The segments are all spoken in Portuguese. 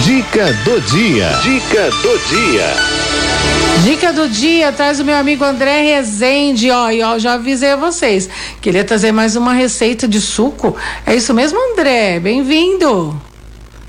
Dica do dia. Dica do dia. Dica do dia traz o meu amigo André Rezende, ó, e ó, já avisei a vocês. Queria trazer mais uma receita de suco. É isso mesmo, André? Bem-vindo.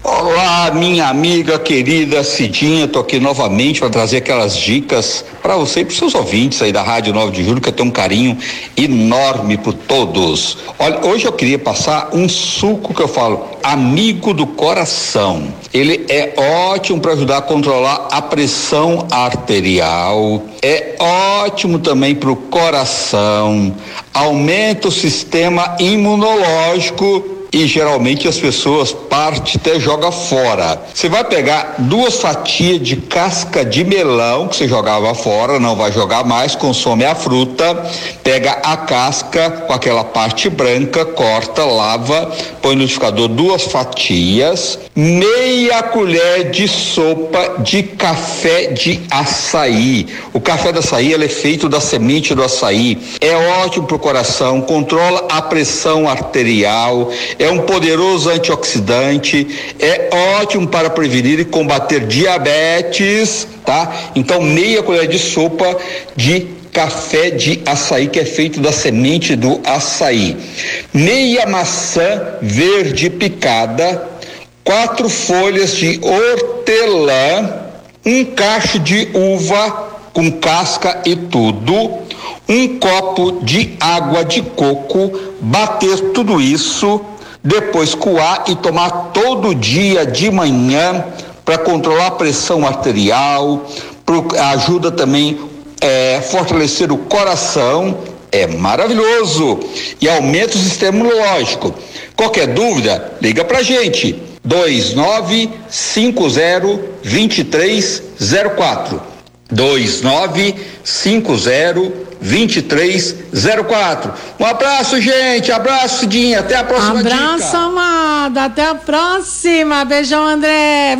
Olá, minha amiga querida Cidinha, tô aqui novamente para trazer aquelas dicas para você e para seus ouvintes aí da Rádio 9 de Julho, que eu tenho um carinho enorme por todos. Olha, hoje eu queria passar um suco que eu falo, amigo do coração. Ele é ótimo para ajudar a controlar a pressão arterial, é ótimo também para o coração, aumenta o sistema imunológico e geralmente as pessoas parte até joga fora. Você vai pegar duas fatias de casca de melão que você jogava fora, não vai jogar mais, consome a fruta, pega a casca com aquela parte branca, corta, lava, põe no liquidificador duas fatias, meia colher de sopa de café de açaí. O café de açaí é feito da semente do açaí. É ótimo para o coração, controla a pressão arterial, é um poderoso antioxidante, é ótimo para prevenir e combater diabetes, tá? Então, meia colher de sopa de café de açaí que é feito da semente do açaí. Meia maçã verde picada, quatro folhas de hortelã, um cacho de uva com casca e tudo, um copo de água de coco, bater tudo isso depois coar e tomar todo dia de manhã para controlar a pressão arterial, pro, ajuda também é, fortalecer o coração, é maravilhoso e aumenta o sistema imunológico. Qualquer dúvida, liga pra gente. 2950 2304 2950 2304. Um abraço, gente. Abraço, Dinha. Até a próxima Abraço, dica. amada. Até a próxima. Beijão, André.